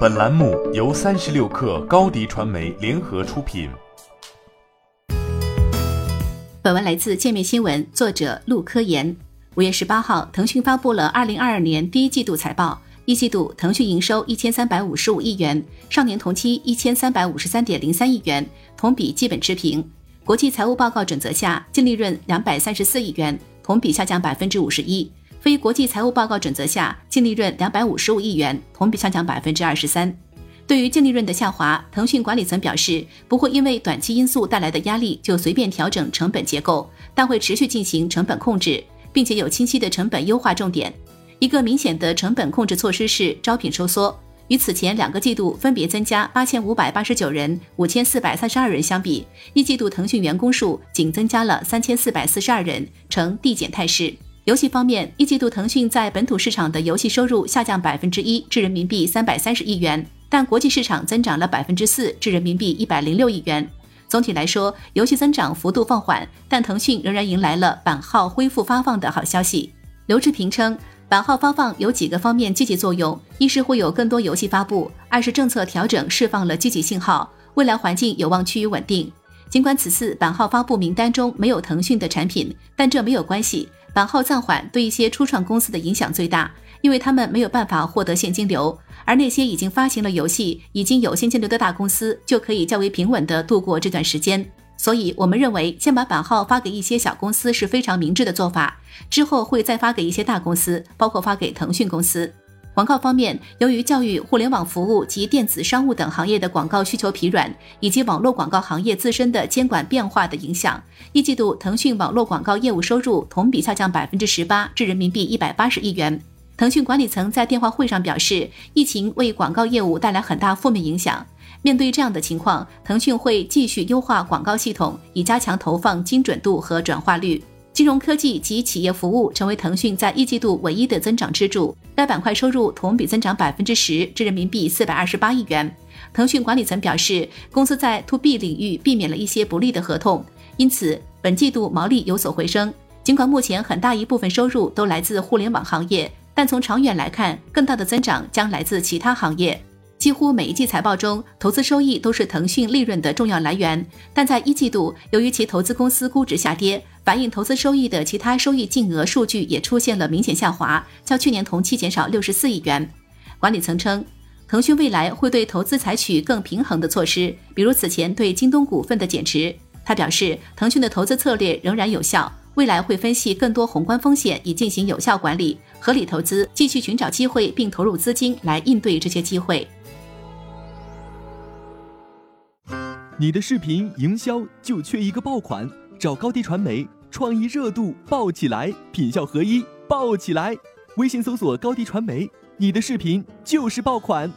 本栏目由三十六氪高低传媒联合出品。本文来自界面新闻，作者陆科研。五月十八号，腾讯发布了二零二二年第一季度财报。一季度，腾讯营收一千三百五十五亿元，上年同期一千三百五十三点零三亿元，同比基本持平。国际财务报告准则下，净利润两百三十四亿元，同比下降百分之五十一；非国际财务报告准则下，净利润两百五十五亿元，同比下降百分之二十三。对于净利润的下滑，腾讯管理层表示，不会因为短期因素带来的压力就随便调整成本结构，但会持续进行成本控制，并且有清晰的成本优化重点。一个明显的成本控制措施是招聘收缩，与此前两个季度分别增加八千五百八十九人、五千四百三十二人相比，一季度腾讯员工数仅增加了三千四百四十二人，呈递减态势。游戏方面，一季度腾讯在本土市场的游戏收入下降百分之一，至人民币三百三十亿元，但国际市场增长了百分之四，至人民币一百零六亿元。总体来说，游戏增长幅度放缓，但腾讯仍然迎来了版号恢复发放的好消息。刘志平称。版号发放有几个方面积极作用：一是会有更多游戏发布；二是政策调整释放了积极信号，未来环境有望趋于稳定。尽管此次版号发布名单中没有腾讯的产品，但这没有关系。版号暂缓对一些初创公司的影响最大，因为他们没有办法获得现金流，而那些已经发行了游戏、已经有现金流的大公司就可以较为平稳地度过这段时间。所以，我们认为先把版号发给一些小公司是非常明智的做法，之后会再发给一些大公司，包括发给腾讯公司。广告方面，由于教育、互联网服务及电子商务等行业的广告需求疲软，以及网络广告行业自身的监管变化的影响，一季度腾讯网络广告业务收入同比下降百分之十八，至人民币一百八十亿元。腾讯管理层在电话会上表示，疫情为广告业务带来很大负面影响。面对这样的情况，腾讯会继续优化广告系统，以加强投放精准度和转化率。金融科技及企业服务成为腾讯在一季度唯一的增长支柱，该板块收入同比增长百分之十，至人民币四百二十八亿元。腾讯管理层表示，公司在 To B 领域避免了一些不利的合同，因此本季度毛利有所回升。尽管目前很大一部分收入都来自互联网行业，但从长远来看，更大的增长将来自其他行业。几乎每一季财报中，投资收益都是腾讯利润的重要来源。但在一季度，由于其投资公司估值下跌，反映投资收益的其他收益净额数据也出现了明显下滑，较去年同期减少六十四亿元。管理层称，腾讯未来会对投资采取更平衡的措施，比如此前对京东股份的减持。他表示，腾讯的投资策略仍然有效，未来会分析更多宏观风险以进行有效管理、合理投资，继续寻找机会并投入资金来应对这些机会。你的视频营销就缺一个爆款，找高低传媒，创意热度爆起来，品效合一爆起来。微信搜索高低传媒，你的视频就是爆款。